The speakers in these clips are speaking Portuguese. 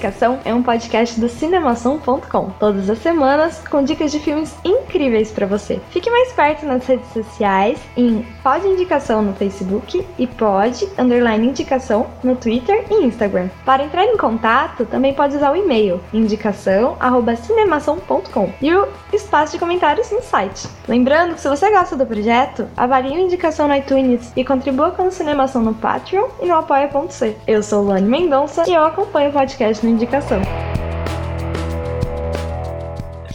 Indicação é um podcast do cinemação.com. Todas as semanas com dicas de filmes incríveis pra você. Fique mais perto nas redes sociais em Pod Indicação no Facebook e Pod Underline Indicação no Twitter e Instagram. Para entrar em contato, também pode usar o e-mail indicação@cinemação.com e o espaço de comentários no site. Lembrando que se você gosta do projeto, avalie o Indicação no iTunes e contribua com o Cinemação no Patreon e no apoia.c. Eu sou Luane Mendonça e eu acompanho o podcast no Indicação.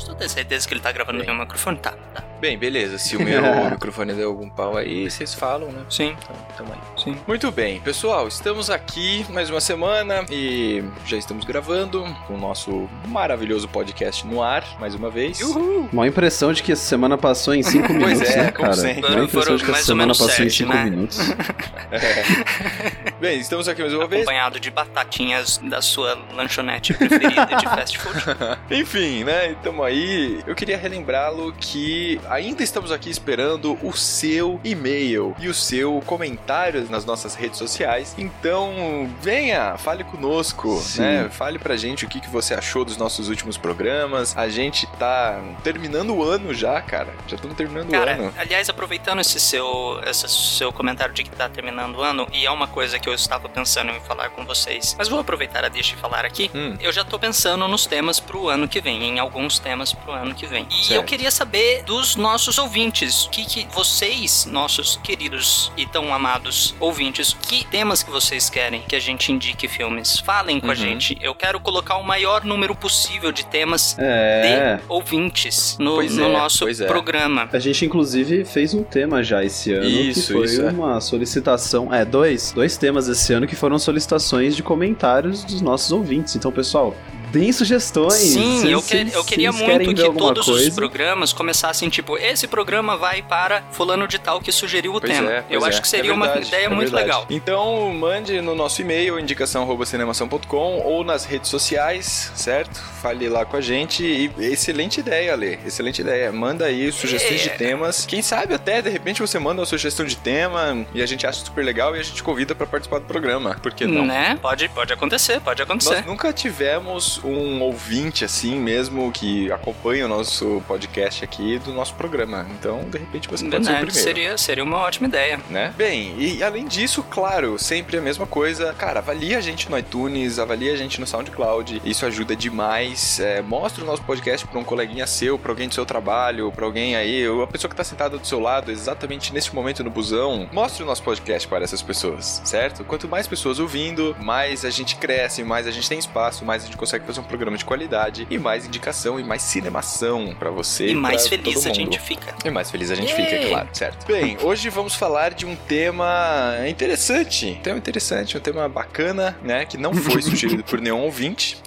Eu ter certeza que ele tá gravando no meu microfone. Tá, tá. Bem, beleza. Se o meu microfone deu algum pau aí, vocês falam, né? Sim, Então, tamo aí. sim. Muito bem, pessoal, estamos aqui mais uma semana e já estamos gravando com o nosso maravilhoso podcast no ar, mais uma vez. Uhul. Uma impressão de que a semana passou em 5 Pois minutos, é, né, como cara? sempre. Uma impressão Foram de que a mais ou semana passou em sete, 5 né? minutos. Bem, estamos aqui mais uma vez. Acompanhado de batatinhas da sua lanchonete preferida de fast food. Enfim, né? Estamos aí. Eu queria relembrá-lo que ainda estamos aqui esperando o seu e-mail e o seu comentário nas nossas redes sociais. Então, venha, fale conosco, Sim. né? Fale pra gente o que, que você achou dos nossos últimos programas. A gente tá terminando o ano já, cara. Já estamos terminando o ano. Cara, aliás, aproveitando esse seu, esse seu comentário de que tá terminando o ano, e é uma coisa que eu estava pensando em falar com vocês, mas vou aproveitar a deixa e falar aqui. Hum. Eu já tô pensando nos temas pro ano que vem, em alguns temas pro ano que vem. E Certo. eu queria saber dos nossos ouvintes, o que, que vocês, nossos queridos e tão amados ouvintes, que temas que vocês querem que a gente indique filmes? Falem com a Uhum. gente. Eu quero colocar o maior número possível de temas É. de ouvintes no, no é, nosso é. programa. A gente, inclusive, fez um tema já esse ano. Isso, que foi isso, é. uma solicitação. É, dois. Dois temas esse ano que foram solicitações de comentários dos nossos ouvintes. Então, pessoal, deem sugestões. Sim, Se- eu, que- eu queria muito que todos os coisa. programas começassem tipo, esse programa vai para fulano de tal que sugeriu o Pois tema. é, eu acho é. que seria É uma verdade, ideia é muito verdade. legal. Então, mande no nosso e-mail, indicação.cinemação.com ou nas redes sociais, certo? Fale lá com a gente. E excelente ideia, Ale. Excelente ideia. Manda aí sugestões de É. temas. Quem sabe até, de repente, você manda uma sugestão de tema e a gente acha super legal e a gente convida pra participar do programa. Por que não? Né? Pode, pode acontecer, pode acontecer. Nós nunca tivemos um ouvinte assim mesmo que acompanha o nosso podcast aqui do nosso programa. Então, de repente, você pode ser o primeiro Seria, seria uma ótima ideia. né? Bem, e além disso, claro, sempre a mesma coisa. Cara, avalia a gente no iTunes, avalia a gente no SoundCloud. Isso ajuda demais. É, mostra o nosso podcast pra um coleguinha seu, pra alguém do seu trabalho, pra alguém aí, ou a pessoa que tá sentada do seu lado exatamente nesse momento no busão. Mostre o nosso podcast para essas pessoas, certo? Quanto mais pessoas ouvindo, mais a gente cresce, mais a gente tem espaço, mais a gente consegue fazer um programa de qualidade e mais indicação e mais cinemação pra você. E mais feliz a gente fica. E mais feliz a gente fica, é claro, certo? Bem, hoje vamos falar de um tema interessante. Um tema interessante, um tema bacana, né? Que não foi sugerido por nenhum ouvinte.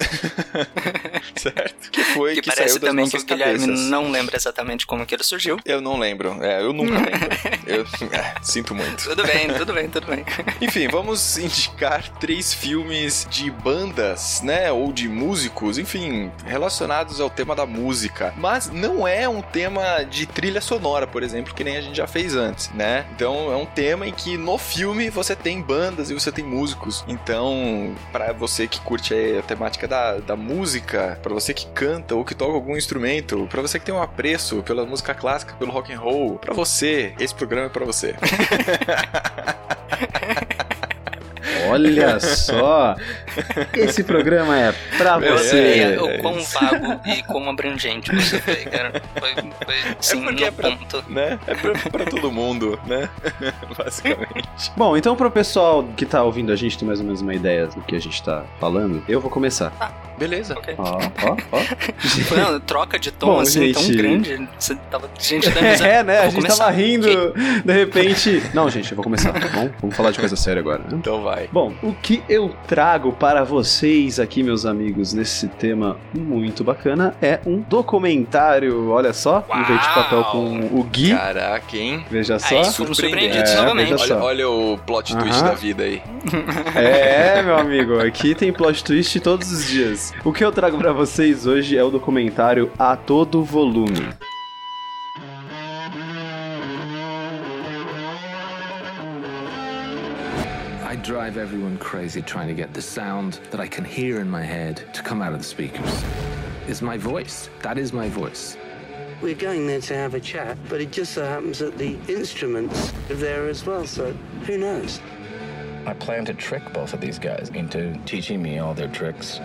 certo? Que foi Que, que, parece saiu das também que nossas o Guilherme cabeças. não lembra exatamente como que ele surgiu. Eu não lembro. É, eu nunca lembro. eu é, sinto muito. Tudo bem, tudo bem, tudo bem. Enfim, vamos indicar três filmes de bandas, né? Ou de músicos, enfim, relacionados ao tema da música. Mas não é um tema de trilha sonora, por exemplo, que nem a gente já fez antes, né? Então é um tema em que no filme você tem bandas e você tem músicos. Então, pra você que curte a temática da, da música, pra você que canta ou que toca algum instrumento, pra você que tem um apreço pela música clássica, pelo rock and roll, pra você, esse programa é pra você. Olha só! Esse programa é pra Eu você. sei é, o é quão vago e quão abrangente você foi, cara. Foi, foi sim, porque no é pra- ponto. né? É pra, pra todo mundo, né? Basicamente. Bom, então pro pessoal que tá ouvindo a gente ter mais ou menos uma ideia do que a gente tá falando, eu vou começar. Beleza. Ó, ó, ó. Não, troca de tom Bom, assim tão gente. grande. Você tava. Gente, risada. É, né? A gente começar. tava rindo, de repente. Não, gente, eu vou começar, tá bom? Vamos falar de coisa séria agora. né? Então vai. Bom, o que eu trago para vocês aqui, meus amigos, nesse tema muito bacana é um documentário. Olha só, Uau! inverte papel com o Gui. Caraca, hein? Veja só. Aí, surpreendidos É, novamente. veja só. Olha, olha o plot twist Aham. da vida aí. É, meu amigo, aqui tem plot twist todos os dias. O que eu trago pra vocês hoje é o documentário A Todo Volume. Drive everyone crazy trying to get the sound that I can hear in my head to come out of the speakers. It's my voice. That is my voice. We're going there to have a chat, but it just so happens that the instruments are there as well, so who knows? I plan to trick both of these guys into teaching me all their tricks.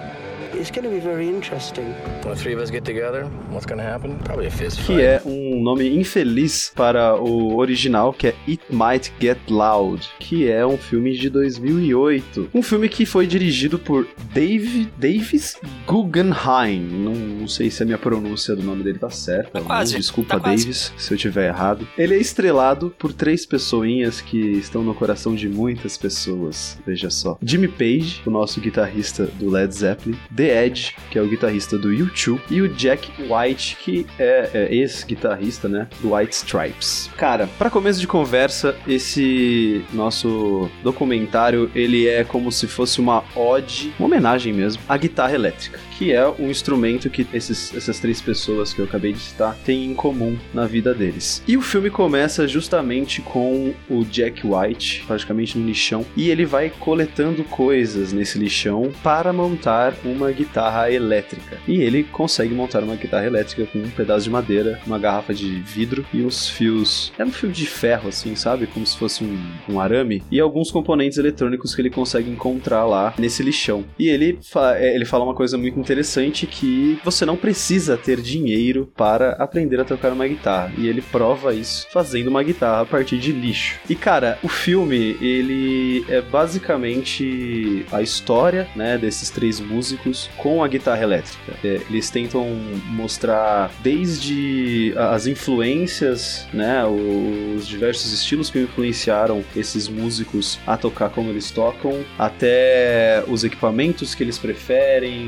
It's going to be very interesting. When the three of us get together, what's gonna happen? Probably a fist fight. Que é um nome infeliz para o original, que é It Might Get Loud, que é um filme de 2008. Um filme que foi dirigido por Dave, Davis Guggenheim. Não, não sei se a minha pronúncia do nome dele tá certa. Tá quase, Desculpa, tá quase. Davis, se eu tiver errado. Ele é estrelado por três pessoinhas que estão no coração de muitas pessoas. Veja só. Jimmy Page, o nosso guitarrista do Led Zeppelin. The Edge, que é o guitarrista do U2. E o Jack White, que é, é ex-guitarrista, né? Do White Stripes. Cara, para começo de conversa, esse nosso documentário, ele é como se fosse uma ode, uma homenagem mesmo, à guitarra elétrica. Que é um instrumento que esses, essas três pessoas que eu acabei de citar têm em comum na vida deles. E o filme começa justamente com o Jack White, praticamente no lixão, e ele vai coletando coisas nesse lixão para montar uma guitarra elétrica. E ele consegue montar uma guitarra elétrica com um pedaço de madeira, uma garrafa de vidro e uns fios. É um fio de ferro, assim, sabe? Como se fosse um, um arame. E alguns componentes eletrônicos que ele consegue encontrar lá nesse lixão. E ele, fa é, ele fala uma coisa muito interessante que você não precisa ter dinheiro para aprender a tocar uma guitarra. E ele prova isso fazendo uma guitarra a partir de lixo. E cara, o filme, ele é basicamente a história, né, desses três músicos com a guitarra elétrica. É, eles tentam mostrar desde as influências, né, os diversos estilos que influenciaram esses músicos a tocar como eles tocam, até os equipamentos que eles preferem,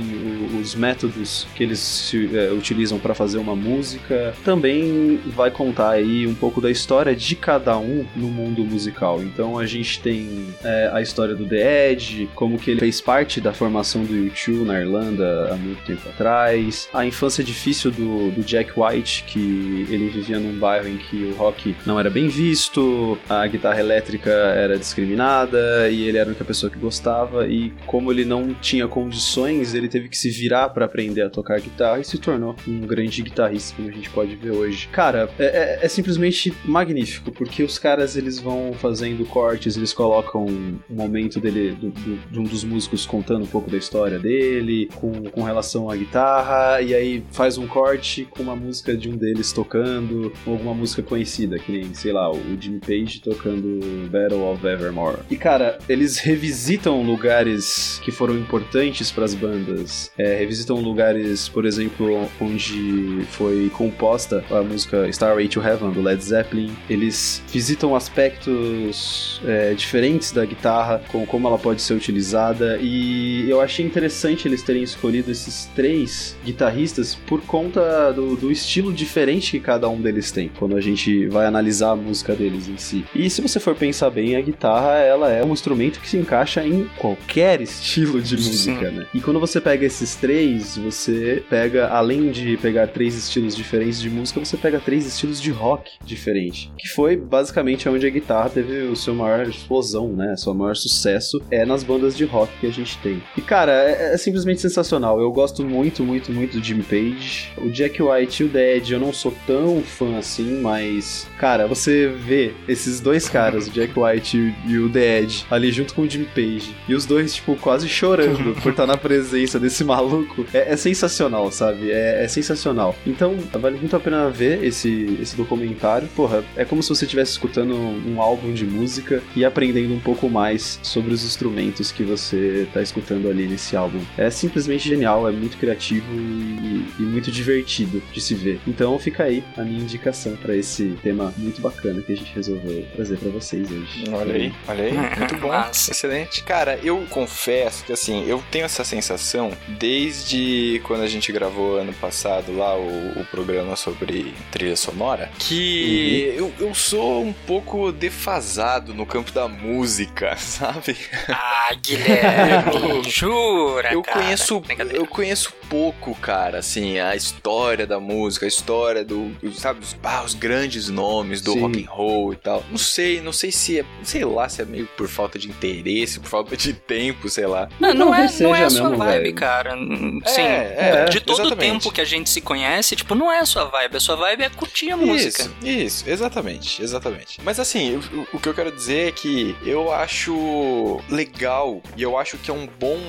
os métodos que eles se, é, utilizam para fazer uma música. Também vai contar aí um pouco da história de cada um no mundo musical. Então a gente tem é, a história do The Edge, como que ele fez parte da formação do U2 na Irlanda há muito tempo atrás, a infância difícil do, do Jack White, que ele vivia num bairro em que o rock não era bem visto, a guitarra elétrica era discriminada e ele era a única pessoa que gostava e como ele não tinha condições, ele teve que se virar para aprender a tocar guitarra e se tornou um grande guitarrista, como a gente pode ver hoje. Cara, é, é- é simplesmente magnífico, porque os caras eles vão fazendo cortes, eles colocam um momento dele, do- do- de um dos músicos contando um pouco da história dele, com, com relação à guitarra, e aí faz um corte com uma música de um deles tocando, ou alguma música conhecida, que nem, sei lá, o Jimmy Page tocando Battle of Evermore. E cara, eles revisitam lugares que foram importantes para as bandas, é, revisitam lugares, por exemplo, onde foi composta a música Starway to Heaven do Led Zeppelin. Eles visitam aspectos é, diferentes da guitarra, com como ela pode ser utilizada, e eu achei interessante eles terem escolhido esses três guitarristas por conta do, do estilo diferente que cada um deles tem, quando a gente vai analisar a música deles em si. E se você for pensar bem, a guitarra ela é um instrumento que se encaixa em qualquer estilo de música, né? E quando você pega esses três, você pega, além de pegar três estilos diferentes de música, você pega três estilos de rock diferentes. Que foi basicamente onde a guitarra teve o seu maior explosão, né? Seu maior sucesso é nas bandas de rock que a gente tem. E cara, é, é simplesmente sensacional. Eu gosto muito, muito, muito do Jimmy Page. O Jack White e o Dead eu não sou tão fã assim, mas cara, você vê esses dois caras, o Jack White e o- Edge, ali junto com o Jimmy Page, e os dois, tipo, quase chorando por estar na presença desse maluco, é, é sensacional, sabe? É, é sensacional. Então, vale muito a pena ver esse, esse documentário. Porra, é como se você estivesse escutando um álbum de música e aprendendo um pouco mais sobre os instrumentos que você tá escutando ali nesse álbum. É simplesmente genial, é muito criativo e, e muito divertido de se ver. Então fica aí a minha indicação pra esse tema muito bacana que a gente resolveu trazer pra vocês hoje. Olha aí, olha aí, muito bom, excelente. Cara, eu confesso que assim, eu tenho essa sensação desde quando a gente gravou ano passado lá o, o programa sobre trilha sonora, que eu, eu sou um pouco defasado no campo da música, sabe? Ah, Guilherme, jura, Eu cara. Conheço, eu conheço pouco, cara, assim, a história da música, a história do, sabe, os, ah, os grandes nomes do Sim. rock and roll e tal. Não sei, não sei se é, sei lá, se é meio por falta de interesse, por falta de tempo, sei lá. Não, não é, Talvez não é a sua mesmo, vibe, velho. cara. Hum, Sim, é, de todo o tempo que a gente se conhece, tipo, não é a sua vibe. A sua vibe é curtir a música. Isso, isso, exatamente, exatamente. Mas assim, o que eu quero dizer é que eu acho legal e eu acho que é um bom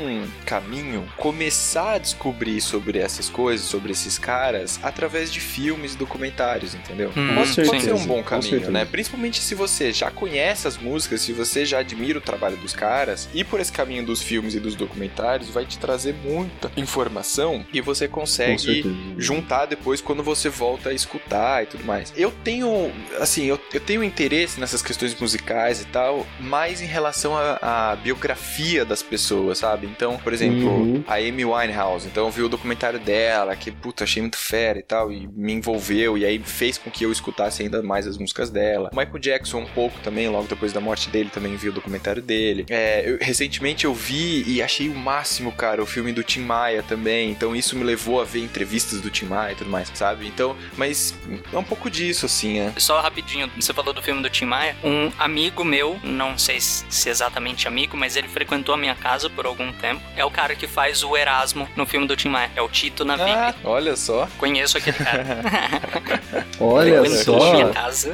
caminho começar a descobrir sobre essas coisas, sobre esses caras, através de filmes e documentários, entendeu? Hum, pode, pode ser um bom caminho, né? Principalmente se você já conhece as músicas, se você já admira o trabalho dos caras, e por esse caminho dos filmes e dos documentários vai te trazer muita informação e você consegue juntar depois quando você volta a escutar e tudo mais. Eu tenho, assim, eu, eu tenho interesse nessas questões musicais e tal, mais em relação à à biografia das pessoas, sabe? Então, por exemplo, Uhum. A Amy Winehouse, então eu vi o documentário dela, que, puta, achei muito fera e tal, e me envolveu, e aí fez com que eu escutasse ainda mais as músicas dela. O Michael Jackson um pouco também, logo depois da morte dele, também vi o documentário dele. É, eu- recentemente eu vi e achei o máximo, cara, o filme do Tim Maia também, então isso me levou a ver entrevistas do Tim Maia e tudo mais, sabe? Então, mas é um pouco disso, assim, é. Só rapidinho, você falou do filme do Tim Maia. Um amigo meu, não sei se exatamente amigo, mas ele frequentou a minha casa por algum tempo. É o cara que faz o Erasmo no filme do Tim Maia. É o Tito na Ah, olha só. Conheço aquele cara. Olha só.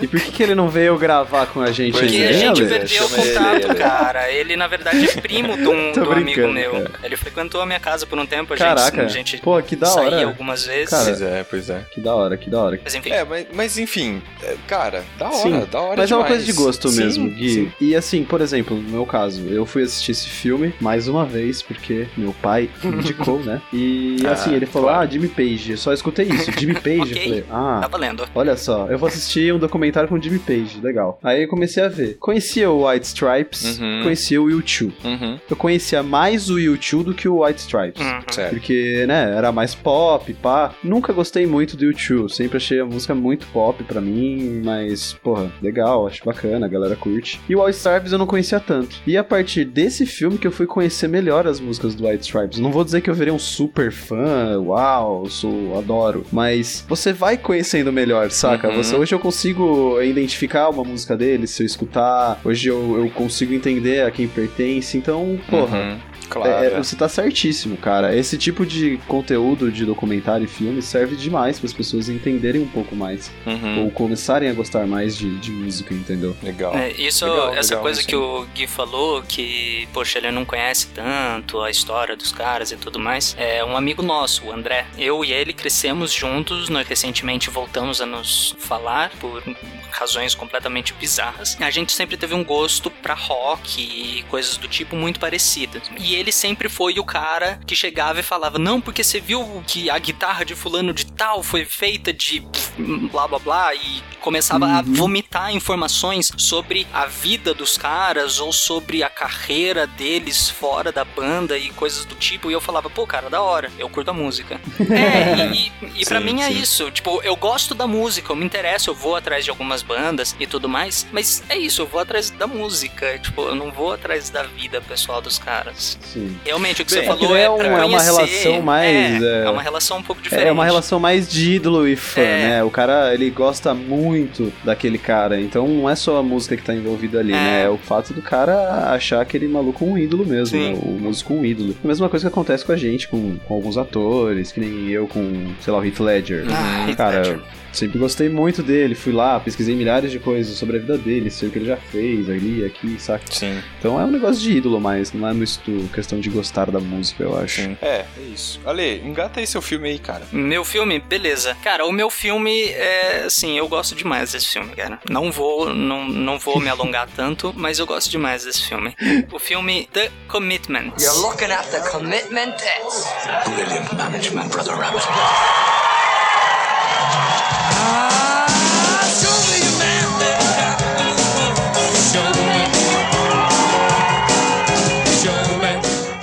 E por que, que ele não veio gravar com a gente Porque a gente perdeu o ele, contato, Ale. cara. Ele, na verdade, é primo de um, um amigo meu. cara. Ele frequentou a minha casa por um tempo. A Caraca. gente, a gente Pô, que da saía hora. algumas vezes. Cara, Pois é, pois é. Que da hora, que da hora. Mas enfim. É, mas, mas enfim, é, cara, da hora, Sim, da hora Mas é uma demais. coisa de gosto Sim, mesmo, Gui. sim. E assim, por exemplo, no meu caso, eu fui assistir esse filme mais uma vez, porque meu pai me indicou, né? E Ah, assim, ele falou, claro. ah, Jimmy Page. Eu só escutei isso, Jimmy Page. Ok. Eu falei, ah, Tá valendo. Olha só, eu vou assistir um documentário com Jimmy Page, legal. Aí eu comecei a ver. Conhecia o White Stripes, Uhum. conhecia o U2. Uhum, Eu conhecia mais o U2 do que o White Stripes. Uhum. Porque, né, era mais pop, pá. Nunca gostei muito do U2. Sempre achei a música muito pop pra mim, mas, porra, legal, acho bacana, a galera curte. E o White Stripes eu não conhecia tanto. E a partir desse filme que eu fui conhecer melhor as músicas do White Stripes. Não vou dizer que eu virei um super fã, uau, sou, adoro. Mas você vai conhecendo melhor, saca? Uhum. Você, hoje eu consigo identificar uma música dele se eu escutar. Hoje eu, eu consigo entender a quem pertence. Então, porra. Uhum, Claro. É, é, é. você tá certíssimo, cara. Esse tipo de conteúdo de documentário e filme serve demais para as pessoas entenderem um pouco mais. Uhum, Ou começarem a gostar mais de, de música, entendeu? Legal. É, isso, Legal, essa legal, coisa isso que o Gui falou, que, poxa, ele não conhece tanto a história dos caras e tudo mais, é um amigo nosso, o André. Eu e ele crescemos juntos, nós recentemente voltamos a nos falar por razões completamente bizarras. A gente sempre teve um gosto pra rock e coisas do tipo muito parecidas. E ele sempre foi o cara que chegava e falava: Não, porque você viu que a guitarra de fulano de tal foi feita de blá blá blá e começava a vomitar informações sobre a vida dos caras ou sobre a carreira deles fora da banda e coisas do tipo. E eu falava, pô, cara, da hora, eu curto a música. é, e, e, e pra Sim, mim é sim. isso. Tipo, eu gosto da música, eu me interesso, eu vou atrás de algumas bandas e tudo mais. Mas é isso, eu vou atrás da música. Tipo, eu não vou atrás da vida pessoal dos caras. Sim. Realmente, o que Bem, você é falou é, é um- é uma relação mais, É, é- é uma relação um pouco diferente. É uma relação mais de ídolo e fã, É. né? O cara, ele gosta muito daquele cara. Então não é só a música que tá envolvida ali, É. né? É o fato do cara achar aquele maluco um ídolo mesmo, né? O músico um ídolo. A mesma coisa que acontece com a gente, com, com alguns atores, que nem eu com, sei lá, o Heath Ledger. Ah, Heath cara, Ledger. Sempre gostei muito dele. Fui lá, pesquisei milhares de coisas sobre a vida dele, sei o que ele já fez ali, aqui, saca? Sim. Então é um negócio de ídolo, mas não é estu- questão de gostar da música, eu acho. Sim. É, é isso. Ale, engata aí seu filme aí, cara. Meu filme, beleza. Cara, o meu filme é assim, eu gosto demais desse filme, cara. Não vou, não, não vou me alongar tanto, mas eu gosto demais desse filme. O filme The Commitment. You're looking at the commitment test. Brilliant management, Brother Rabbit.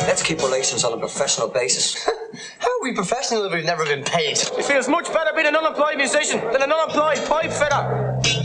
Let's keep relations on a professional basis. How are we professional if we've never been paid? It feels much better being an unemployed musician than an unemployed pipe fitter.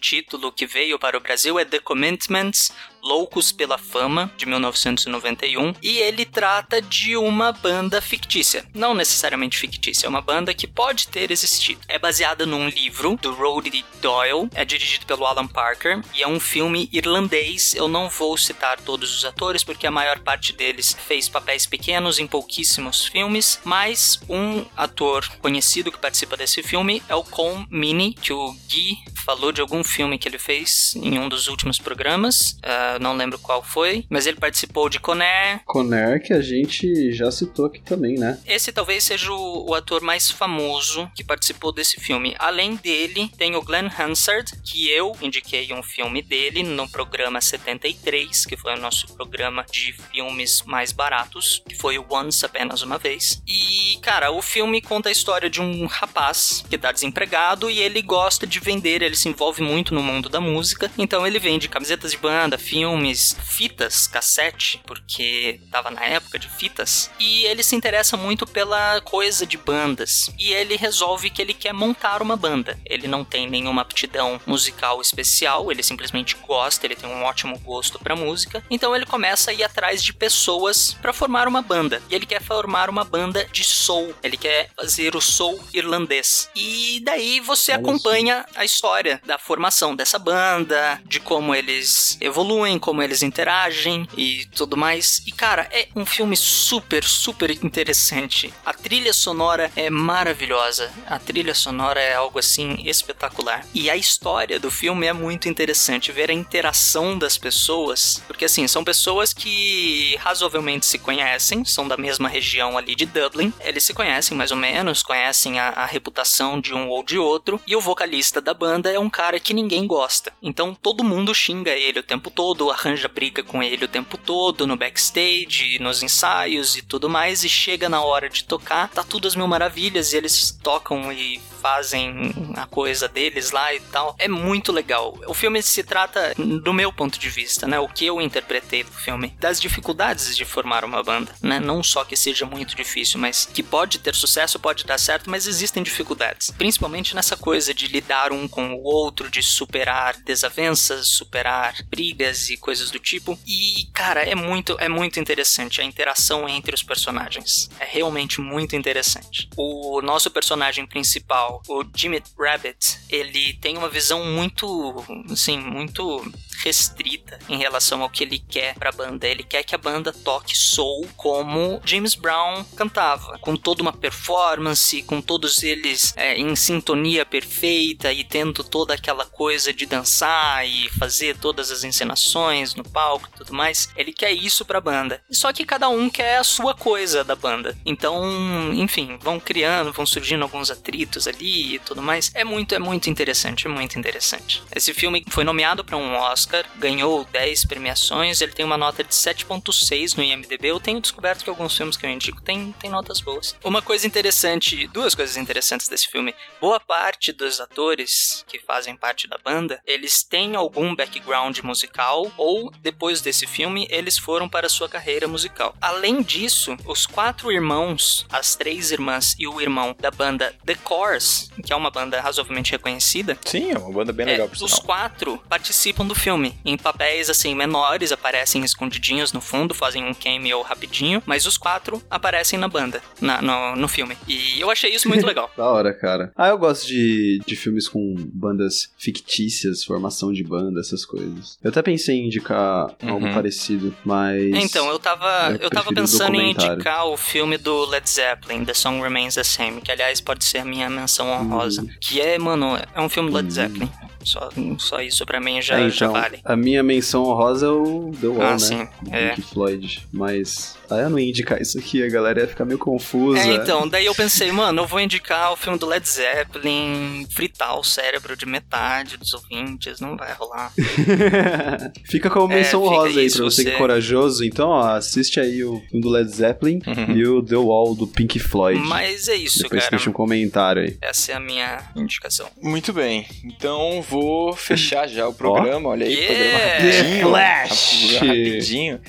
Título que veio para o Brasil é The Commitments Loucos pela Fama, de 1991, e ele trata de uma banda fictícia. Não necessariamente fictícia, é uma banda que pode ter existido. É baseada num livro do Roddy Doyle, é dirigido pelo Alan Parker, e é um filme irlandês. Eu não vou citar todos os atores, porque a maior parte deles fez papéis pequenos em pouquíssimos filmes, mas um ator conhecido que participa desse filme é o Con Mini, que o Gui falou de algum filme que ele fez em um dos últimos programas. Uh, não lembro qual foi, mas ele participou de Conair. Conair que a gente já citou aqui também, né? Esse talvez seja o, o ator mais famoso que participou desse filme. Além dele, tem o Glenn Hansard, que eu indiquei um filme dele no programa 73, que foi o nosso programa de filmes mais baratos, que foi o Once Apenas Uma Vez. E, cara, o filme conta a história de um rapaz que tá desempregado e ele gosta de vender, ele se envolve muito no mundo da música, então ele vende camisetas de banda, filmes, fitas, cassete, porque tava na época de fitas, e ele se interessa muito pela coisa de bandas. E ele resolve que ele quer montar uma banda. Ele não tem nenhuma aptidão musical especial, ele simplesmente gosta, ele tem um ótimo gosto para música. Então ele começa a ir atrás de pessoas para formar uma banda. E ele quer formar uma banda de soul. Ele quer fazer o soul irlandês. E daí você acompanha a história da formação dessa banda, de como eles evoluem, como eles interagem e tudo mais. E cara, é um filme super, super interessante. A trilha sonora é maravilhosa. A trilha sonora é algo assim espetacular. E a história do filme é muito interessante ver a interação das pessoas, porque assim, são pessoas que razoavelmente se conhecem, são da mesma região ali de Dublin. Eles se conhecem mais ou menos, conhecem a, a reputação de um ou de outro, e o vocalista da banda é um cara que ninguém gosta. Então todo mundo xinga ele o tempo todo, arranja briga com ele o tempo todo no backstage, nos ensaios e tudo mais, e chega na hora de tocar, tá tudo às mil maravilhas e eles tocam e fazem a coisa deles lá e tal. É muito legal. O filme se trata, do meu ponto de vista, né, o que eu interpretei do filme, das dificuldades de formar uma banda, né? Não só que seja muito difícil, mas que pode ter sucesso, pode dar certo, mas existem dificuldades. Principalmente nessa coisa de lidar um com o outro, de superar desavenças, superar brigas e coisas do tipo. E, cara, é muito, é muito interessante a interação entre os personagens. É realmente muito interessante. O nosso personagem principal, o Jimmy Rabbit, ele tem uma visão muito, assim, muito restrita em relação ao que ele quer pra banda. Ele quer que a banda toque soul como James Brown cantava, com toda uma performance, com todos eles é, em sintonia perfeita e tendo toda aquela coisa de dançar e fazer todas as encenações no palco e tudo mais. Ele quer isso pra banda. Só que cada um quer a sua coisa da banda. Então, enfim, vão criando, vão surgindo alguns atritos ali e tudo mais. É muito, é muito interessante, é muito interessante. Esse filme foi nomeado para um Oscar, ganhou 10 premiações, ele tem uma nota de 7.6 no IMDb. Eu tenho descoberto que alguns filmes que eu indico tem, tem notas boas. Uma coisa interessante, duas coisas interessantes desse filme. Boa parte dos atores que fazem parte da banda, eles têm algum background musical ou depois desse filme eles foram para sua carreira musical. Além disso, os quatro irmãos, as três irmãs e o irmão da banda The Course, que é uma banda razoavelmente reconhecida, Sim, é uma banda bem é, legal, por os sinal. quatro participam do filme em papéis papéis, assim, menores, aparecem escondidinhos no fundo, fazem um cameo rapidinho, mas os quatro aparecem na banda, na- no, no filme. E eu achei isso muito legal. Da hora, cara. Ah, eu gosto de, de filmes com bandas fictícias, formação de banda, essas coisas. Eu até pensei em indicar algo Uhum. parecido, mas. Então, eu tava, Eu eu tava pensando em indicar o filme do Led Zeppelin, The Song Remains the Same, que aliás pode ser a minha menção honrosa. Uhum. Que é, mano, é um filme do Led Zeppelin. Só, só isso pra mim já, É, já então, vale. A minha menção honrosa é o The Wall, Ah, né? sim, Do é. Pink Floyd. Mas. Ah, eu não ia indicar isso aqui, a galera ia ficar meio confusa. É, então, daí eu pensei, mano, eu vou indicar o filme do Led Zeppelin, fritar o cérebro de metade dos ouvintes, não vai rolar. fica como É, menção honrosa aí pra você que é corajoso. Então, ó, assiste aí o filme do Led Zeppelin Uhum. e o The Wall do Pink Floyd. Mas é isso, Depois cara. deixa um comentário aí. Essa é a minha indicação. Muito bem. Então vou fechar já o programa. Olha aí, Yeah! programa rapidinho. Flash! Programa rapidinho.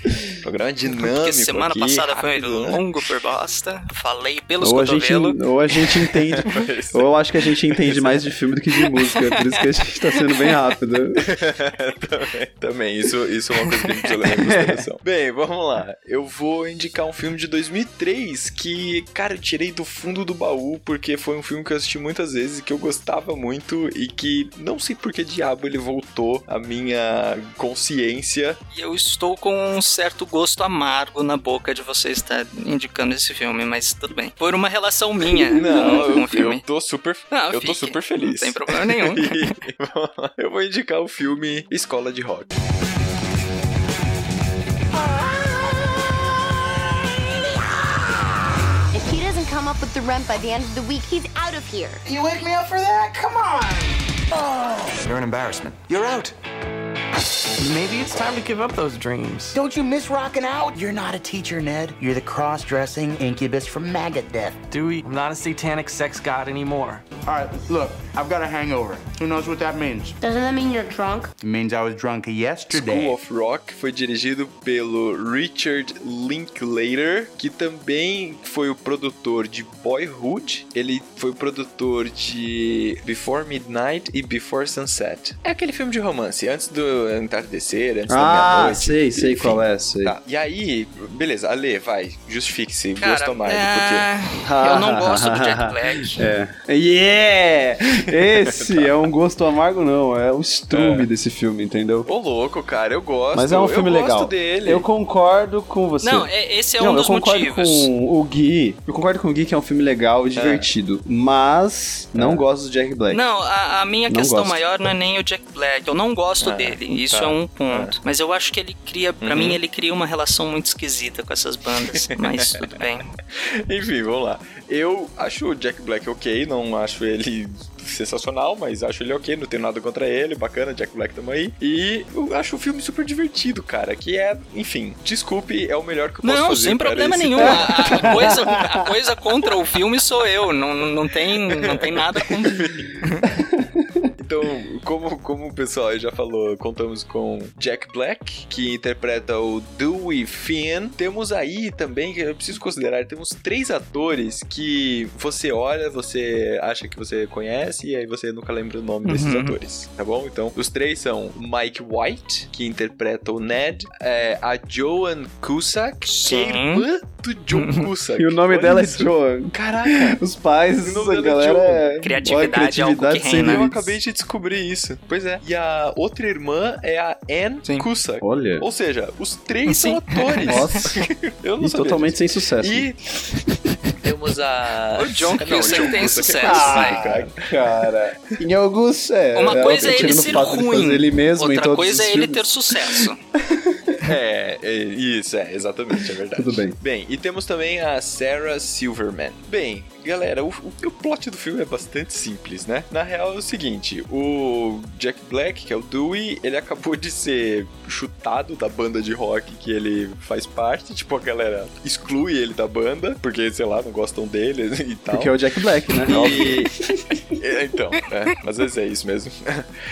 Programa dinâmico. Porque semana aqui, passada foi rápido, né? longo por bosta. Falei pelos Ou a, gente, cotovelos. ou a gente entende. ou eu acho que a gente entende mais de filme do que de música. Por isso que a gente tá sendo bem rápido. também, também. Isso, isso é uma coisa que a gente precisa levar em consideração. Bem, vamos lá. Eu vou indicar um filme de 2003 que, cara, eu tirei do fundo do baú porque foi um filme que eu assisti muitas vezes e que eu gostava muito e que não sei por que diabo ele voltou à minha consciência. E eu estou com um certo gosto amargo na boca de você estar indicando esse filme, mas tudo bem. Por uma relação minha Não, com, com eu, o filme. eu tô super, Não, eu tô fique. super feliz. Não tem problema nenhum. E, eu vou indicar o filme Escola de Rock. If he doesn't come up with the rent by the end of the week, he's out of here. You wake me up for that? Come on! You're an embarrassment. You're out. Maybe it's time to give up those dreams. Don't you miss rocking out? You're not a teacher, Ned. You're the cross-dressing incubus from Maggot Death. Dewey, I'm not a satanic sex god anymore. All right, look, I've got a hangover. Who knows what that means? Doesn't that mean you're drunk? It means I was drunk yesterday. School of Rock foi dirigido pelo Richard Linklater, que também foi o produtor de Boyhood. Ele foi o produtor de Before Midnight e Before Sunset. É aquele filme de romance, antes do entardecer, antes da Ah, meia-noite. sei, sei Enfim. qual é, sei. Tá. E aí, beleza, Ale, vai, justifique-se, Cara, gosto mais do é, porquê. eu não gosto do Jack Black. É. Yeah! Esse é um gosto amargo, não. É o estrume desse filme, entendeu? Ô, louco, cara, eu gosto. Mas é um filme eu legal. gosto dele. Eu concordo com você. Não, é- esse é Não, um dos eu concordo motivos. com o Gui. Eu concordo com o Gui que é um filme legal e divertido. Mas não gosto do Jack Black. Não, a, a minha Não questão gosto. maior não é nem o Jack Black. Eu não gosto dele. Isso tá. é um ponto. Mas eu acho que ele cria, pra Uhum. mim, ele cria uma relação muito esquisita com essas bandas. Mas tudo bem. Enfim, vamos lá. Eu acho o Jack Black ok, não acho ele sensacional, mas acho ele ok, não tenho nada contra ele, bacana, Jack Black tamo aí. E eu acho o filme super divertido, cara, que é, enfim, desculpe, é o melhor que eu posso Não, fazer. sem para problema esse- nenhum. A, a coisa, a coisa contra o filme sou eu. Não, não, não tem, não tem nada com. Então, como, como o pessoal já falou, contamos com Jack Black, que interpreta o Dewey Finn. Temos aí também, que eu preciso considerar, temos três atores que você olha, você acha que você conhece, e aí você nunca lembra o nome desses Uhum. atores, tá bom? Então, os três são Mike White, que interpreta o Ned, é, a Joan Cusack, que é irmã do John Cusack. E o nome Olha dela isso. é Joan. Caraca! Os pais, a é galera é. Criatividade é algo que criatividade sem reina. Eu limites. acabei de descobrir isso. Pois é. E a outra irmã é a Anne Sim. Cusack. Olha. Ou seja, os três Sim. são atores. Nossa. Eu não E sabia totalmente sem disso. sucesso. E temos a... O John Não, Cusack John tem Cusack é sucesso, vai. cara. Cara, em alguns é. Uma é, coisa é ele ser ruim, ele mesmo outra coisa é ele filmes. ter sucesso. É, é, isso, é, exatamente, é verdade. Tudo bem. Bem, e temos também a Sarah Silverman. Bem, galera, o, o, o plot do filme é bastante simples, né? Na real é o seguinte, o Jack Black, que é o Dewey, ele acabou de ser chutado da banda de rock que ele faz parte, tipo, a galera exclui ele da banda, porque, sei lá, não gostam dele e tal. Porque é o Jack Black, né? E... É, então, é, às vezes é isso mesmo.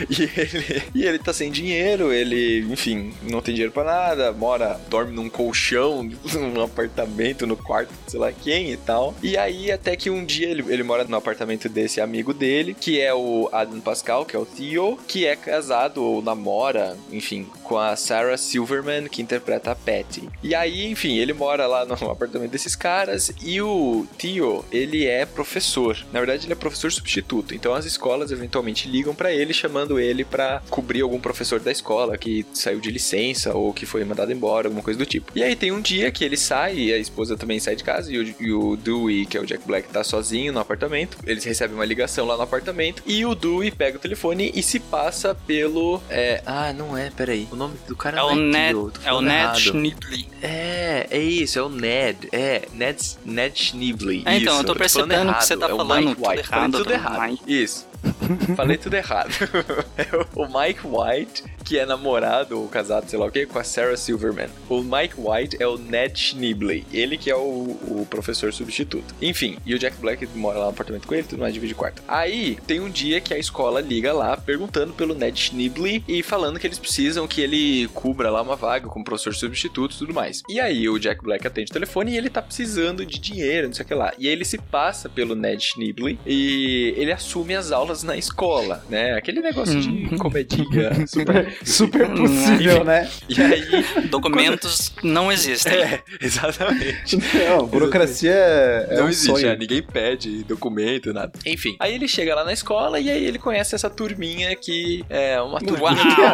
E ele, e ele tá sem dinheiro, ele, enfim, não tem dinheiro pra namorada, mora, dorme num colchão, num apartamento, no quarto, sei lá quem e tal. E aí, até que um dia ele, ele mora no apartamento desse amigo dele, que é o Adam Pascal, que é o Theo, que é casado ou namora, enfim, com a Sarah Silverman, que interpreta a Patty. E aí, enfim, ele mora lá no apartamento desses caras e o Theo, ele é professor. Na verdade, ele é professor substituto. Então as escolas eventualmente ligam para ele chamando ele para cobrir algum professor da escola que saiu de licença ou que foi mandado embora, alguma coisa do tipo. E aí tem um dia que ele sai, e a esposa também sai de casa e o, e o Dewey, que é o Jack Black, tá sozinho no apartamento. Eles recebem uma ligação lá no apartamento e o Dewey pega o telefone e se passa pelo é, ah, não é, peraí. O nome do cara É o Ned, Theo, tô é o Ned. Schnibley. É, é isso, é o Ned. É, Ned, Ned Schnibley. É, então, isso, eu tô percebendo que você tá é falando Mike tudo White. Errado, tudo do errado. Mike. Isso. Falei tudo errado. É o Mike White, que é namorado ou casado, sei lá o que, com a Sarah Silverman. O Mike White é o Ned Schnibley. Ele que é o, o professor substituto. Enfim, e o Jack Black mora lá no apartamento com ele, tudo mais, divide quarto. Aí, tem um dia que a escola liga lá, perguntando pelo Ned Schnibley e falando que eles precisam que ele cubra lá uma vaga como professor substituto e tudo mais. E aí, o Jack Black atende o telefone e ele tá precisando de dinheiro, não sei o que lá. E aí ele se passa pelo Ned Schnibley e ele assume as aulas na escola, né? Aquele negócio de comedinha super, Super possível, né? E aí, Documentos não existem. é, exatamente. Não, burocracia é, é não um existe, sonho. é, ninguém pede documento, nada. Enfim, aí ele chega lá na escola e aí ele conhece essa turminha que é uma turminha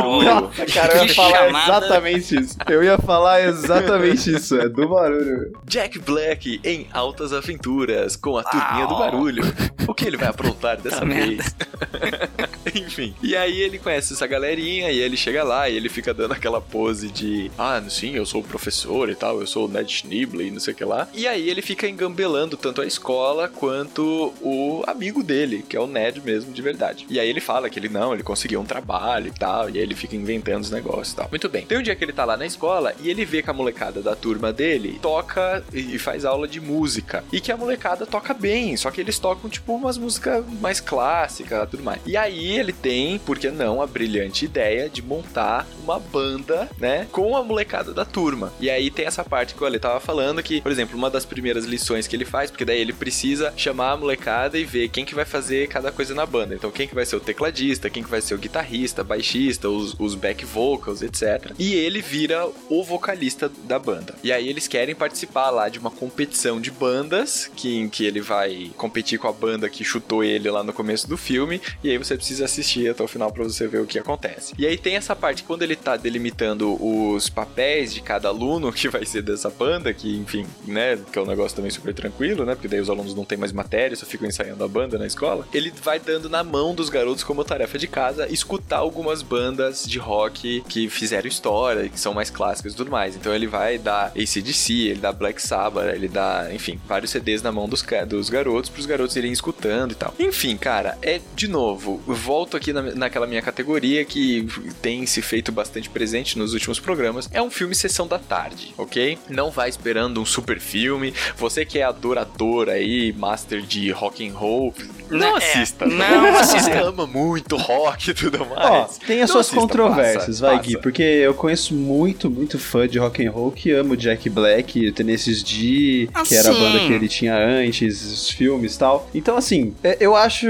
Uau! Nossa, cara, eu ia falar chamada. exatamente isso. Eu ia falar exatamente isso, é do barulho. Jack Black em altas aventuras com a turminha do Uau. barulho. O que ele vai aprontar dessa Tá Enfim. E aí ele conhece essa galerinha e ele chega lá e ele fica dando aquela pose de ah, sim, eu sou o professor e tal, eu sou o Ned Schnibley, não sei o que lá. E aí ele fica engambelando tanto a escola quanto o amigo dele, que é o Ned mesmo, de verdade. E aí ele fala que ele não, ele conseguiu um trabalho e tal, e aí ele fica inventando os negócios e tal. Muito bem. Tem um dia que ele tá lá na escola e ele vê que a molecada da turma dele toca e faz aula de música. E que a molecada toca bem, só que eles tocam tipo umas músicas mais clássicas e tudo mais. E aí ele tem, por que não, a brilhante ideia de montar uma banda, né, com a molecada da turma. E aí tem essa parte que o Ale tava falando que, por exemplo, uma das primeiras lições que ele faz, porque daí ele precisa chamar a molecada e ver quem que vai fazer cada coisa na banda. Então quem que vai ser o tecladista, quem que vai ser o guitarrista, baixista, os, os back vocals, etc. E ele vira o vocalista da banda. E aí eles querem participar lá de uma competição de bandas, que, em que ele vai competir com a banda que chutou ele lá no começo do filme, e aí você precisa assistir até o final pra você ver o que acontece. E aí tem essa parte quando ele tá delimitando os papéis de cada aluno que vai ser dessa banda, que enfim, né, que é um negócio também super tranquilo, né, porque daí os alunos não têm mais matéria, só ficam ensaiando a banda na escola, ele vai dando na mão dos garotos como tarefa de casa escutar algumas bandas de rock que fizeram história, que são mais clássicas e tudo mais. Então ele vai dar ACDC, ele dá Black Sabbath, ele dá, enfim, vários CDs na mão dos, dos garotos, pros garotos irem escutando e tal. Enfim, cara, é, de novo, volto aqui na, naquela minha categoria que tem se feito bastante presente nos últimos programas. É um filme sessão da tarde, ok? Não vai esperando um super filme. Você que é adorador aí, master de rock and roll, não É, assista. não Você assista. ama muito rock e tudo Ó, mais. tem as Não suas assista, controvérsias, passa, vai, passa. Gui, porque eu conheço muito, muito fã de rock and roll que ama o Jack Black, o Tenacious D, que era a Assim. banda que ele tinha antes, os filmes e tal. Então, assim, é- eu acho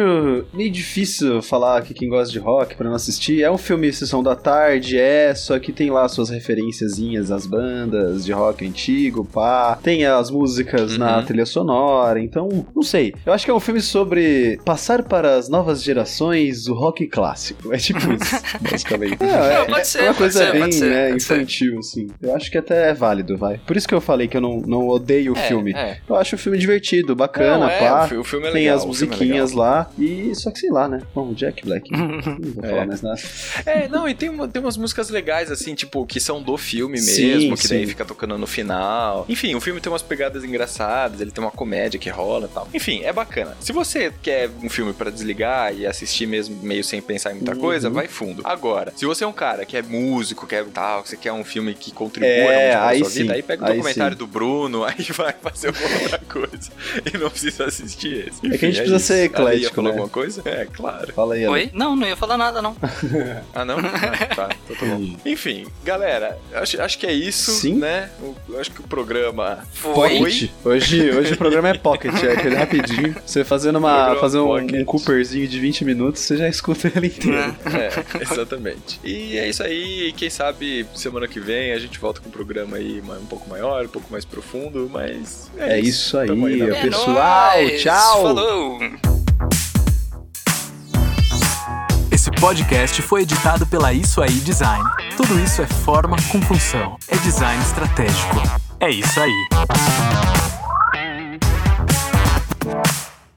meio difícil falar que quem gosta de rock pra não assistir. É um filme Sessão da Tarde, é, só que tem lá suas referenciazinhas às bandas de rock antigo, pá. Tem as músicas na Uhum. trilha sonora, então, não sei. Eu acho que é um filme sobre passar para as novas gerações o rock clássico. É tipo isso, basicamente. Não, é, Não, pode ser, é uma coisa ser, bem ser, né, infantil, assim. Eu acho que até é válido, vai. Por isso que eu falei que eu não, não odeio o É, filme. é. Eu acho o filme divertido, bacana, Não, é, pá. o fi- o filme é tem legal, as o filme é musiquinhas lá. E só que sei lá, né? Bom, Jack Black. não vou É. falar mais nada. É, não, e tem, uma- tem umas músicas legais, assim, tipo, que são do filme Sim, mesmo, que daí sim. fica tocando no final. Enfim, o filme tem umas pegadas engraçadas, ele tem uma comédia que rola e tal. Enfim, é bacana. Se você quer um filme pra desligar e assistir mesmo meio sem pensar em muita coisa, Uhum. vai fundo. Agora, se você é um cara que é músico, quer tal, que você quer um filme que contribua É, pra aí sua sim, vida, aí pega o aí documentário sim. do Bruno, aí vai fazer alguma outra coisa. E não precisa assistir esse. É que a gente Enfim, precisa isso. ser Ali ia eclético, falar né? alguma coisa? É, claro. Fala aí, Ale. Oi? Não, não ia falar nada, não. Ah, não? Ah, tá, então tá bom. Enfim, galera, acho, acho que é isso, Sim. né? O- eu acho que o programa Pocket. Hoje, hoje o programa é Pocket, é aquele rapidinho. Você fazendo uma, Programa fazer um, um Cooperzinho de 20 minutos, você já escuta ele inteiro. É, exatamente. E é isso aí. Quem sabe semana que vem a gente volta com um programa aí um pouco maior, um pouco mais profundo, mas. É isso aí, Tamo na- é pessoal. nóis, Tchau. Falou! Esse podcast foi editado pela Isso Aí Design. Tudo isso é forma com função. É design estratégico. É isso aí.